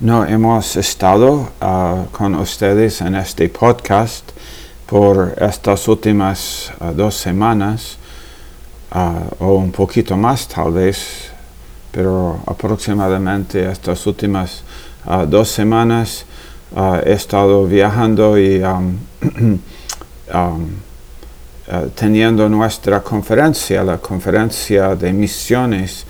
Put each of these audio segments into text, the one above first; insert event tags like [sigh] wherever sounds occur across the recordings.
no hemos estado uh, con ustedes en este podcast por estas últimas uh, dos semanas uh, o un poquito más tal vez, pero aproximadamente estas últimas dos semanas he estado viajando y um, [clears throat] teniendo nuestra conferencia, la conferencia de misiones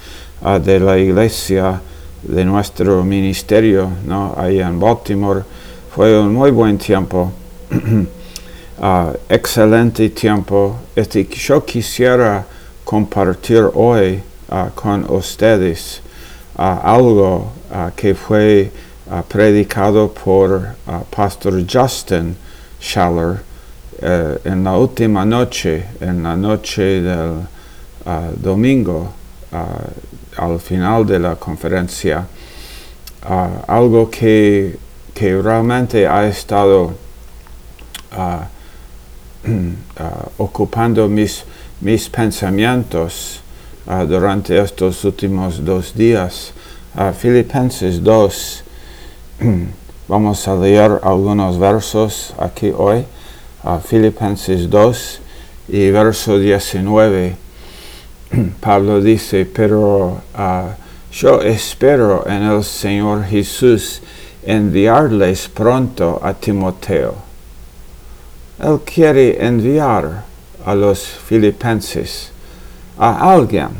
de la iglesia de nuestro ministerio ¿no? ahí en Baltimore. Fue un muy buen tiempo, uh, [clears throat] excelente tiempo. Este, yo quisiera compartir hoy uh, con ustedes uh, algo que fue predicado por Pastor Justin Schaller en la última noche, en la noche del domingo al final de la conferencia uh, algo que, que, realmente ha estado uh, uh, [clears throat] ocupando mis, mis pensamientos durante estos últimos dos días. Filipenses 2, [clears throat] vamos a leer algunos versos aquí hoy. Filipenses 2 y verso 19. [clears throat] Pablo dice, pero uh, yo espero en el Señor Jesús enviarles pronto a Timoteo. Él quiere enviar a los filipenses a alguien,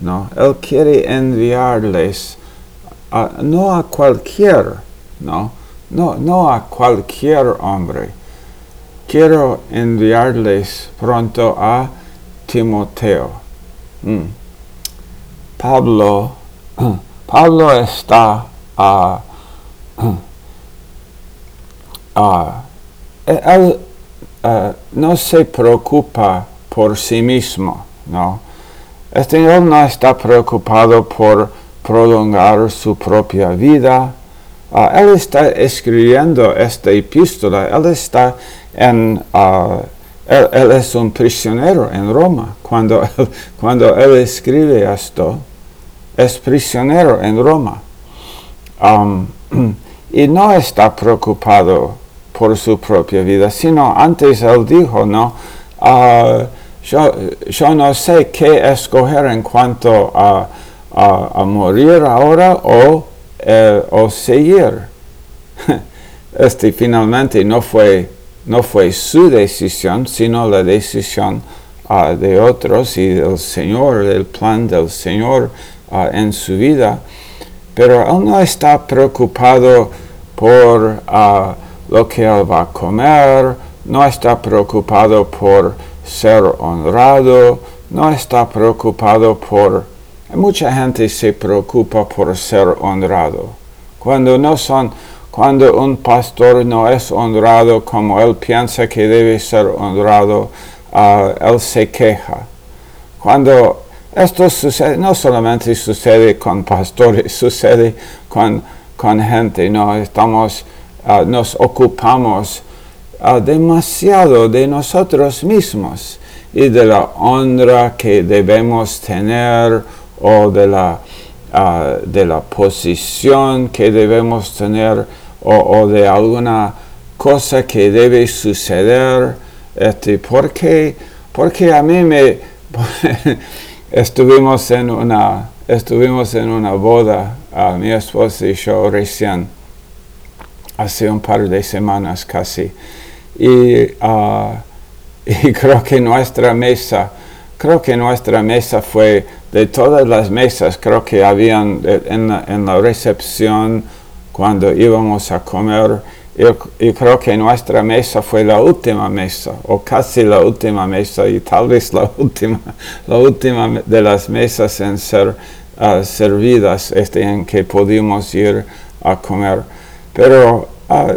¿no? Él quiere enviarles no a cualquier, ¿no? No, no a cualquier hombre. Quiero enviarles pronto a Timoteo. Pablo, Pablo está, uh, él uh, no se preocupa por sí mismo, ¿no? Este él no está preocupado por prolongar su propia vida. Uh, él está escribiendo esta epístola, él está en él, es un prisionero en Roma. Cuando, [laughs] cuando él escribe esto, es prisionero en Roma. [clears throat] Y no está preocupado por su propia vida, sino antes él dijo, ¿no? Yo, yo, no sé qué escoger en cuanto a, a, morir ahora o, eh, o seguir. [laughs] Este finalmente no fue no fue su decisión, sino la decisión ah, de otros y del Señor, el plan del Señor ah, en su vida. Pero Él no está preocupado por ah, lo que Él va a comer, no está preocupado por ser honrado, no está preocupado por... Mucha gente se preocupa por ser honrado, cuando no son cuando un pastor no es honrado como él piensa que debe ser honrado, uh, él se queja. Cuando esto sucede, no solamente sucede con pastores, [laughs] sucede con, con gente, no estamos, uh, nos ocupamos uh, demasiado de nosotros mismos y de la honra que debemos tener o de la, de la posición que debemos tener o, de alguna cosa que debe suceder, este, porque, porque a mí me [laughs] estuvimos en una estuvimos en una boda a mi esposa y yo recién hace un par de semanas casi. Y, ah, [laughs] y creo que nuestra mesa creo que nuestra mesa fue de todas las mesas creo que habían en en la recepción cuando íbamos a comer. Yo, creo que nuestra mesa fue la última mesa, o casi la última mesa, y tal vez la [laughs] última, la última de las mesas en ser uh, servidas, este, en que pudimos ir a comer. Pero uh,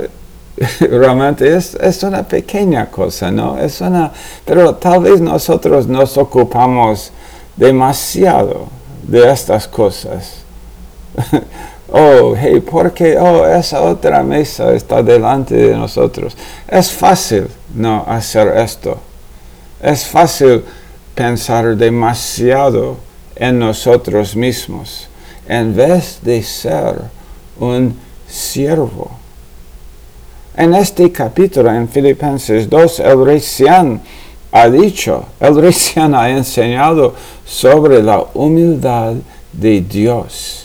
[laughs] realmente es, es, una pequeña cosa, ¿no? Es una, pero tal vez nosotros nos ocupamos demasiado de estas cosas. [laughs] oh, hey, porque, oh, esa otra mesa está delante de nosotros. Es fácil no hacer esto. Es fácil pensar demasiado en nosotros mismos en vez de ser un siervo. En este capítulo, en Filipenses 2, el recién ha dicho, el recién ha enseñado sobre la humildad de Dios,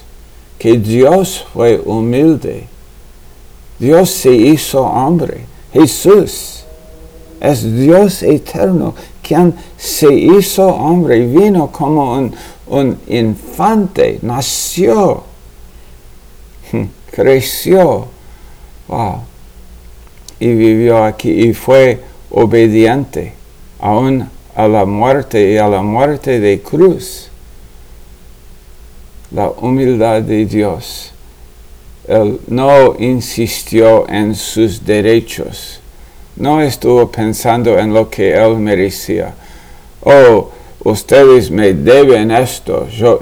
que Dios fue humilde. Dios se hizo hombre. Jesús es Dios eterno, quien se hizo hombre, vino como un, un infante, nació, [laughs] creció, y vivió aquí y fue obediente aún a la muerte y a la muerte de cruz. La humildad de Dios. Él no insistió en sus derechos. No estuvo pensando en lo que él merecía. Oh, ustedes me deben esto. Yo,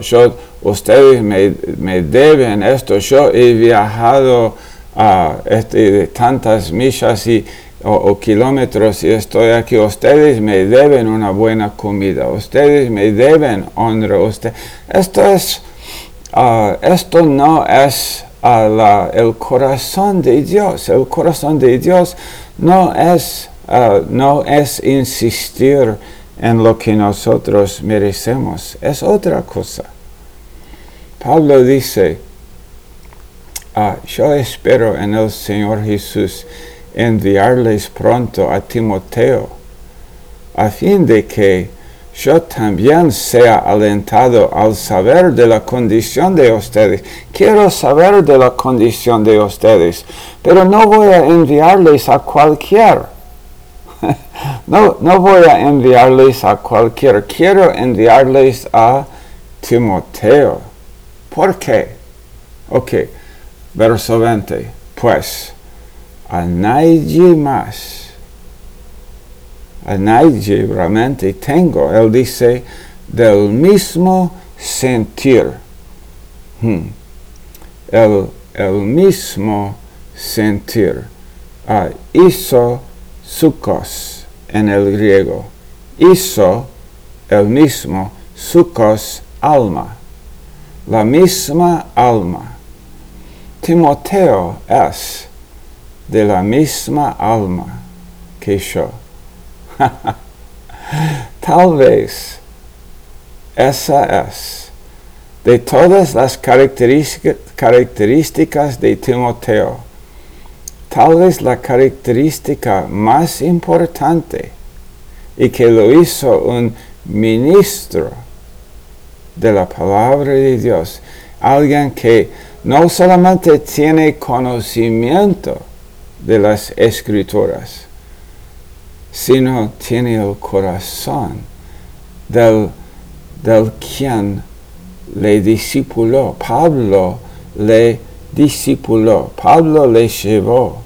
ustedes me, me deben esto. Yo he viajado a este, tantas millas y o, kilómetros y estoy aquí, ustedes me deben una buena comida, ustedes me deben honra, usted. Esto es, ah, esto no es ah, el corazón de Dios, el corazón de Dios no es, ah, no es insistir en lo que nosotros merecemos, es otra cosa. Pablo dice, yo espero en el Señor Jesús enviarles pronto a Timoteo, a fin de que yo también sea alentado al saber de la condición de ustedes. Quiero saber de la condición de ustedes, pero no voy a enviarles a cualquier. [laughs] no, no voy a enviarles a cualquier. Quiero enviarles a Timoteo. ¿Por qué? Ok, verso 20. Pues, a nadie más. Nadie realmente tengo. Él dice del mismo sentir. Hmm. El, el, mismo sentir. Uh, iso sukos en el griego. Iso el mismo, sukos alma. La misma alma. Timoteo es de la misma alma que yo. [laughs] Tal vez esa es de todas las características de Timoteo, tal vez la característica más importante y que lo hizo un ministro de la palabra de Dios, alguien que no solamente tiene conocimiento, de las escrituras, sino tiene el corazón del, del quien le discipuló. Pablo le discipuló, Pablo le llevó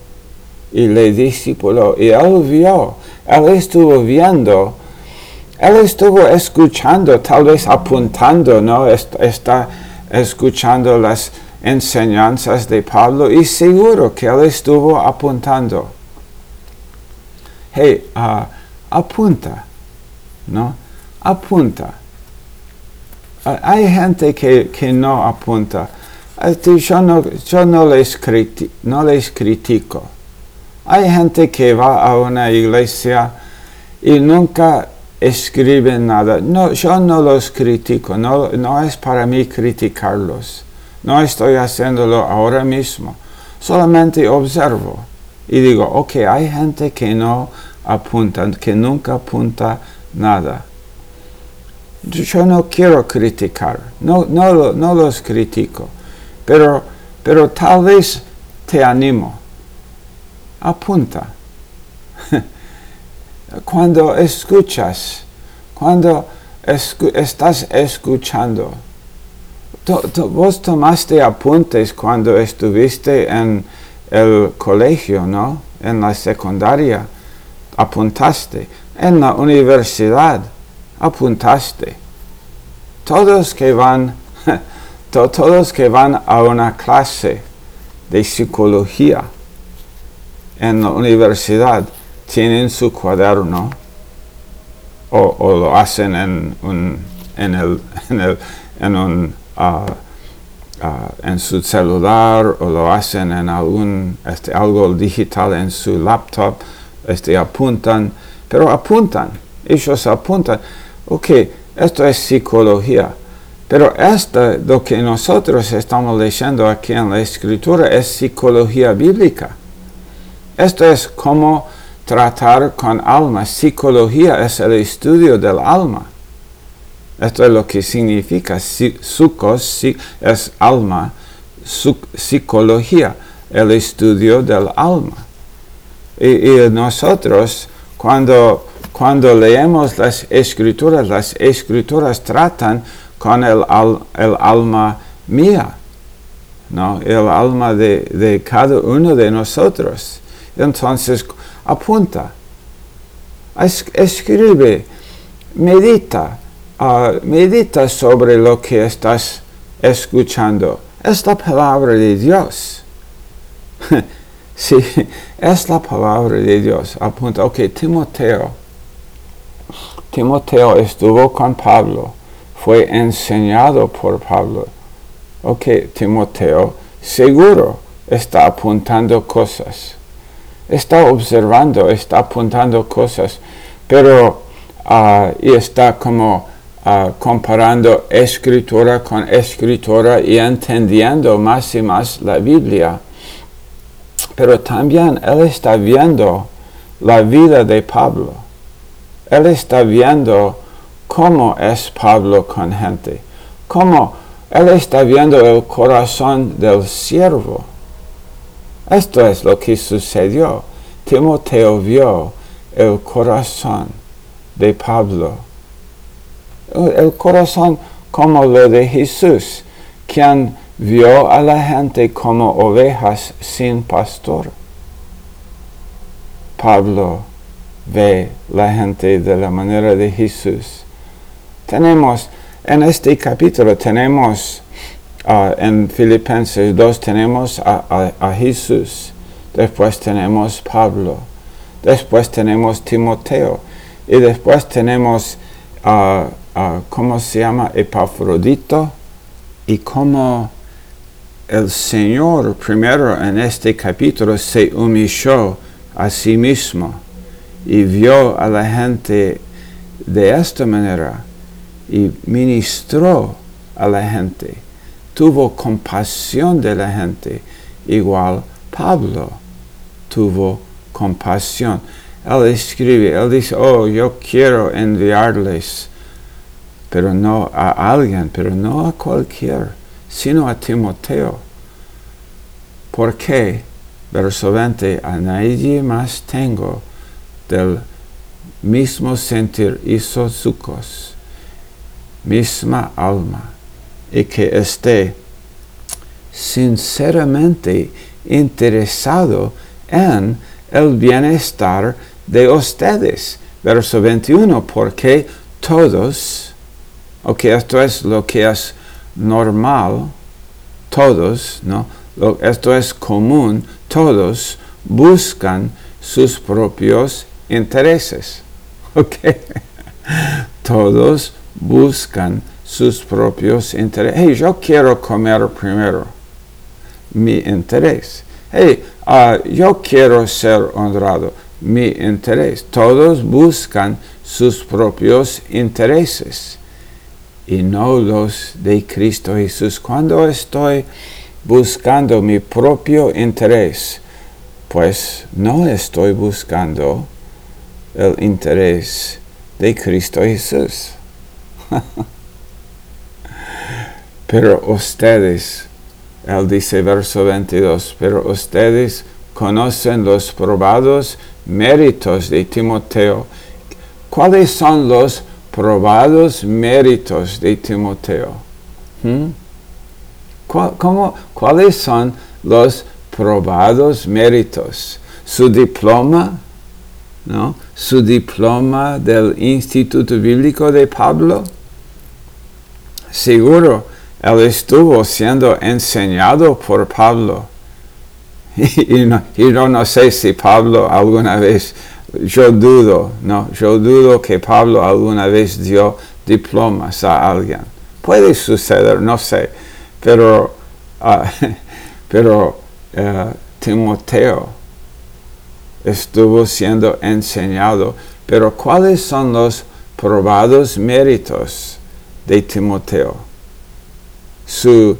y le discipuló. Y él vio, él estuvo viendo, él estuvo escuchando, tal vez apuntando, ¿no? Está escuchando las enseñanzas de Pablo y seguro que él estuvo apuntando. Hey, apunta, ¿no? Apunta. Hay gente que, que no apunta. Este, yo, no, yo no, les no les critico. Hay gente que va a una iglesia y nunca escriben nada. No, yo no los critico, no, no es para mí criticarlos. No estoy haciéndolo ahora mismo. Solamente observo y digo, ok, hay gente que no apunta, que nunca apunta nada. Yo no quiero criticar, no, no, no los critico, pero, pero tal vez te animo. Apunta. [laughs] cuando escuchas, cuando estás escuchando, vos tomaste apuntes cuando estuviste en el colegio, ¿no? En la secundaria, apuntaste. En la universidad, apuntaste. Todos que van, [laughs] todos que van a una clase de psicología en la universidad tienen su cuaderno o, lo hacen en, un, en, en, un ah, en su celular o lo hacen en algún este, algo digital en su laptop, este, apuntan, pero apuntan, ellos apuntan, ok, esto es psicología, pero esto, lo que nosotros estamos leyendo aquí en la escritura es psicología bíblica. Esto es como tratar con alma. Psicología es el estudio del alma. Esto es lo que significa. Sucos es alma. Psicología, el estudio del alma. Y, nosotros, cuando, cuando leemos las escrituras, las escrituras tratan con el, el alma mía, ¿no? el alma de, de cada uno de nosotros. Entonces, apunta, escribe, medita, uh, medita sobre lo que estás escuchando. Es la palabra de Dios. [laughs] sí, es la palabra de Dios. Apunta, ok, Timoteo. Timoteo estuvo con Pablo, fue enseñado por Pablo. Ok, Timoteo seguro está apuntando cosas está observando, está apuntando cosas, pero uh, y está como comparando escritura con escritura y entendiendo más y más la Biblia. Pero también él está viendo la vida de Pablo. Él está viendo cómo es Pablo con gente, cómo él está viendo el corazón del siervo esto es lo que sucedió. Timoteo vio el corazón de Pablo. El corazón como lo de Jesús, quien vio a la gente como ovejas sin pastor. Pablo ve la gente de la manera de Jesús. Tenemos, en este capítulo tenemos en Filipenses 2 tenemos a, Jesús, después tenemos Pablo, después tenemos Timoteo y después tenemos, ¿cómo se llama? Epafrodito y cómo el Señor primero en este capítulo se humilló a sí mismo y vio a la gente de esta manera y ministró a la gente tuvo compasión de la gente, igual Pablo tuvo compasión. Él escribe, él dice, oh, yo quiero enviarles, pero no a alguien, pero no a cualquier, sino a Timoteo. ¿Por qué? Verso 20, a nadie más tengo del mismo sentir sucos, misma alma y que esté sinceramente interesado en el bienestar de ustedes. Verso 21, porque todos, ok, esto es lo que es normal, todos, ¿no? esto es común, todos buscan sus propios intereses. [laughs] Ok, todos buscan sus propios intereses. Hey, yo quiero comer primero mi interés. Hey, ah, yo quiero ser honrado, mi interés. Todos buscan sus propios intereses y no los de Cristo Jesús. Cuando estoy buscando mi propio interés, pues no estoy buscando el interés de Cristo Jesús. [laughs] Pero ustedes, él dice verso 22, pero ustedes conocen los probados méritos de Timoteo. ¿Cuáles son los probados méritos de Timoteo? ¿Mm? ¿Cuáles son los probados méritos? Su diploma, ¿no? Su diploma del Instituto Bíblico de Pablo. Seguro él estuvo siendo enseñado por Pablo. [laughs] Y, no, no, sé si Pablo alguna vez, yo dudo, no, yo dudo que Pablo alguna vez dio diplomas a alguien. Puede suceder, no sé, pero Ah, [laughs] pero eh, Timoteo estuvo siendo enseñado. Pero ¿cuáles son los probados méritos de Timoteo? Su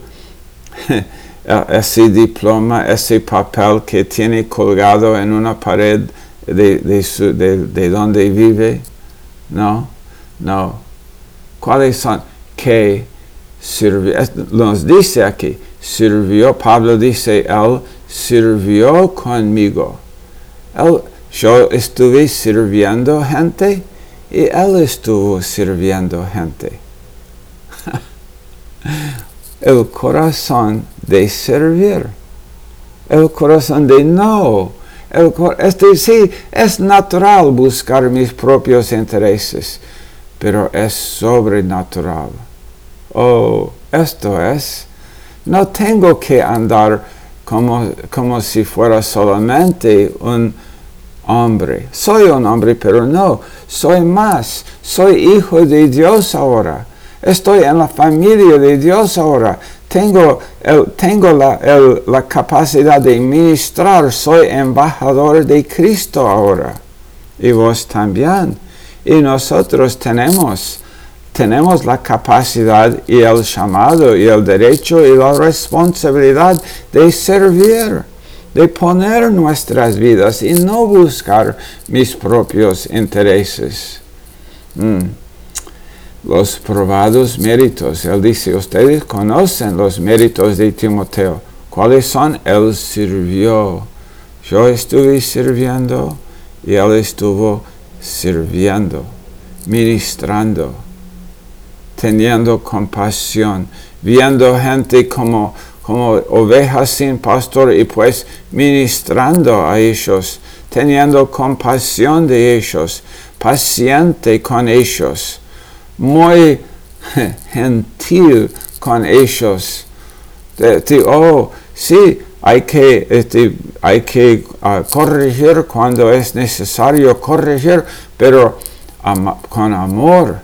[laughs] ese diploma, ese papel que tiene colgado en una pared de, de, donde vive. No, no. ¿Cuáles son? Que sirvió, nos dice aquí, sirvió, Pablo dice, él sirvió conmigo. Él, yo estuve sirviendo gente y él estuvo sirviendo gente. [laughs] el corazón de servir, el corazón de no. El, este, sí, es natural buscar mis propios intereses, pero es sobrenatural. Oh, esto es. No tengo que andar como, como si fuera solamente un hombre. Soy un hombre, pero no, soy más. Soy hijo de Dios ahora. Estoy en la familia de Dios ahora. Tengo, tengo la, la capacidad de ministrar. Soy embajador de Cristo ahora. Y vos también. Y nosotros tenemos, tenemos la capacidad y el llamado y el derecho y la responsabilidad de servir de poner nuestras vidas y no buscar mis propios intereses. Mm los probados méritos. Él dice, ustedes conocen los méritos de Timoteo. ¿Cuáles son? Él sirvió. Yo estuve sirviendo y él estuvo sirviendo, ministrando, teniendo compasión, viendo gente como, como ovejas sin pastor y pues ministrando a ellos, teniendo compasión de ellos, paciente con ellos muy [laughs] gentil con ellos. oh, sí, hay que, este, hay que ah, corregir cuando es necesario corregir, pero con amor,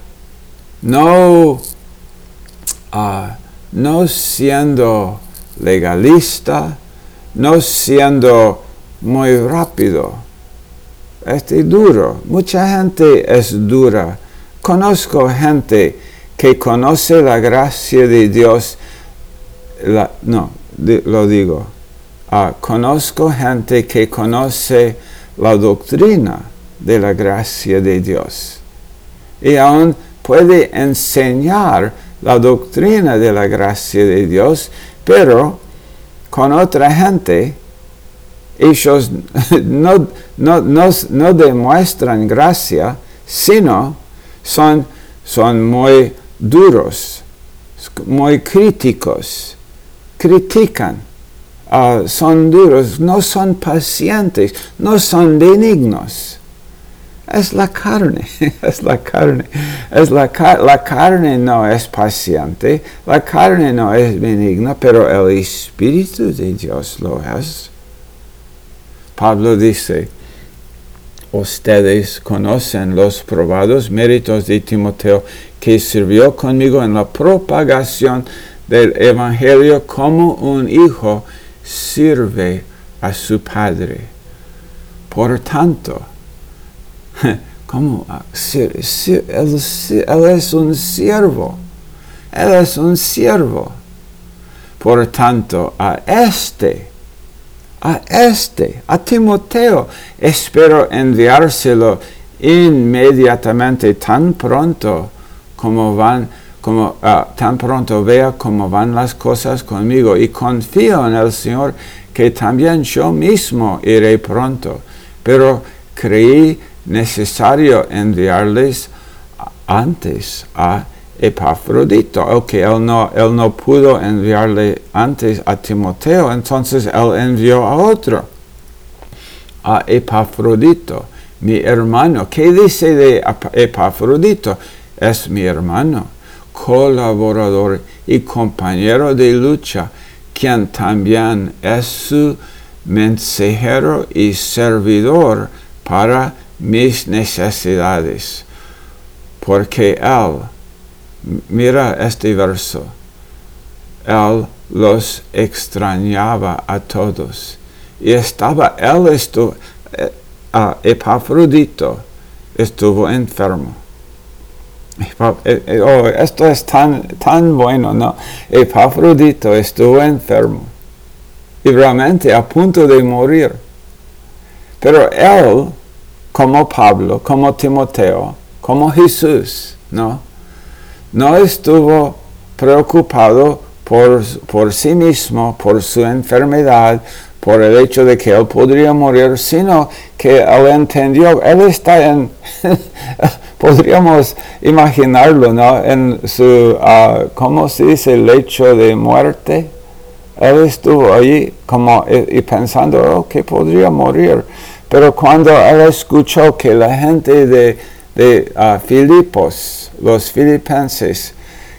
no, ah, no siendo legalista, no siendo muy rápido. Este duro, mucha gente es dura conozco gente que conoce la gracia de Dios, no, lo digo, ah, conozco gente que conoce la doctrina de la gracia de Dios y aún puede enseñar la doctrina de la gracia de Dios, pero con otra gente ellos [laughs] no, no, no demuestran gracia, sino son, son muy duros, muy críticos, critican, uh, son duros, no son pacientes, no son benignos. Es la carne, [laughs] es la carne, es la, car la carne no es paciente, la carne no es benigna, pero el Espíritu de Dios lo es. Pablo dice, ustedes conocen los probados méritos de Timoteo, que sirvió conmigo en la propagación del Evangelio como un hijo sirve a su padre. Por tanto, [laughs] como él, es un siervo, él es un siervo. Por tanto, a este a este, a Timoteo. Espero enviárselo inmediatamente, tan pronto como van, como ah, tan pronto vea cómo van las cosas conmigo y confío en el Señor que también yo mismo iré pronto. Pero creí necesario enviarles antes a Epafrodito. Ok, él no, él no pudo enviarle antes a Timoteo, entonces él envió a otro, a Epafrodito, mi hermano. ¿Qué dice de Epafrodito? Es mi hermano, colaborador y compañero de lucha, quien también es su mensajero y servidor para mis necesidades, porque él Mira este verso. Él los extrañaba a todos. Y estaba, él estuvo, eh, Epafrodito estuvo enfermo. Eh, eh, oh, esto es tan, tan bueno, ¿no? Epafrodito estuvo enfermo y realmente a punto de morir. Pero él, como Pablo, como Timoteo, como Jesús, ¿no? No estuvo preocupado por, por sí mismo, por su enfermedad, por el hecho de que él podría morir, sino que él entendió, él está en, [laughs] podríamos imaginarlo, ¿no? En su, uh, ¿cómo se dice? Lecho de muerte. Él estuvo allí como y, pensando oh, que podría morir. Pero cuando él escuchó que la gente de, de Filipos, los filipenses,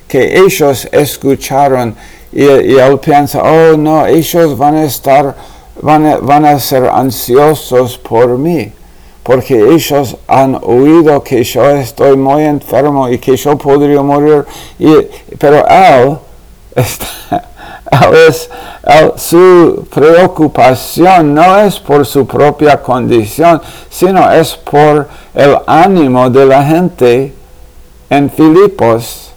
que ellos escucharon y, él piensa, oh no, ellos van a estar, van a, van a ser ansiosos por mí, porque ellos han oído que yo estoy muy enfermo y que yo podría morir, y, pero él, [laughs] está, su preocupación no es por su propia condición, sino es por el ánimo de la gente en Filipos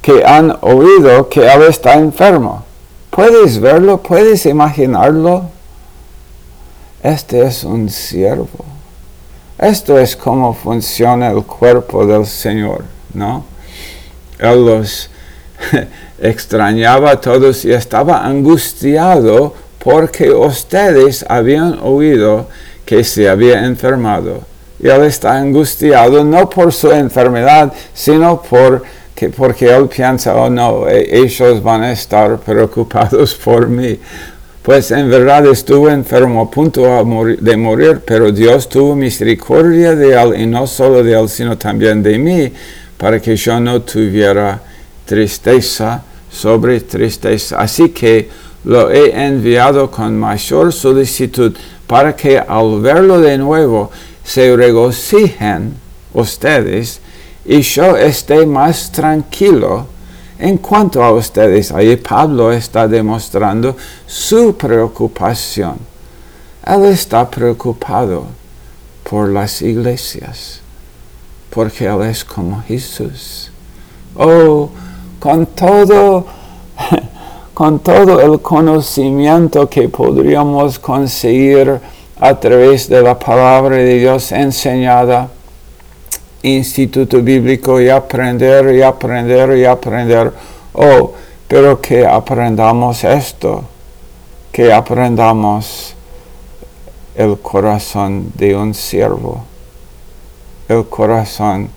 que han oído que él está enfermo. ¿Puedes verlo? ¿Puedes imaginarlo? Este es un siervo. Esto es cómo funciona el cuerpo del Señor, ¿no? Él los [laughs] extrañaba a todos y estaba angustiado porque ustedes habían oído que se había enfermado. Y él está angustiado no por su enfermedad, sino por que porque él piensa, oh no, e, ellos van a estar preocupados [laughs] por mí. Pues en verdad estuvo enfermo a punto de morir, pero Dios tuvo misericordia de él y no solo de él, sino también de mí, para que yo no tuviera tristeza sobre tristeza. Así que lo he enviado con mayor solicitud para que al verlo de nuevo se regocijen ustedes y yo esté más tranquilo en cuanto a ustedes. Ahí Pablo está demostrando su preocupación. Él está preocupado por las iglesias, porque Él es como Jesús. Oh, con todo, [laughs] con todo el conocimiento que podríamos conseguir a través de la palabra de Dios enseñada, instituto bíblico y aprender y aprender y aprender. Oh, pero que aprendamos esto, que aprendamos el corazón de un siervo, el corazón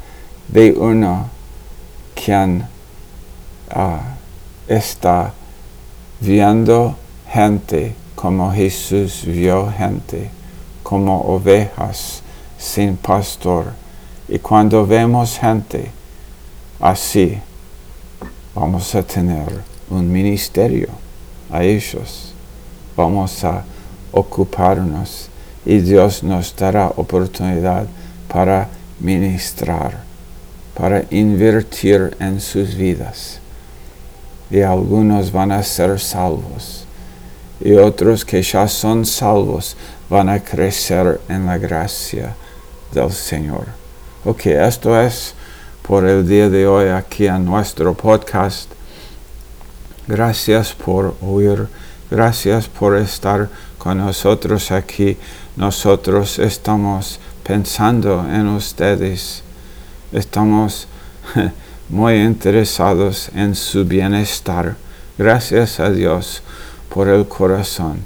de uno quien ah, está viendo gente como Jesús vio gente, como ovejas sin pastor y cuando vemos gente así, vamos a tener un ministerio a ellos. Vamos a ocuparnos y Dios nos dará oportunidad para ministrar, para invertir en sus vidas. Y algunos van a ser salvos y otros que ya son salvos van a crecer en la gracia del Señor. Ok, esto es por el día de hoy aquí en nuestro podcast. Gracias por oír, gracias por estar con nosotros aquí. Nosotros estamos pensando en ustedes, estamos [laughs] muy interesados en su bienestar. Gracias a Dios por el corazón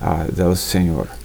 ah, del Señor.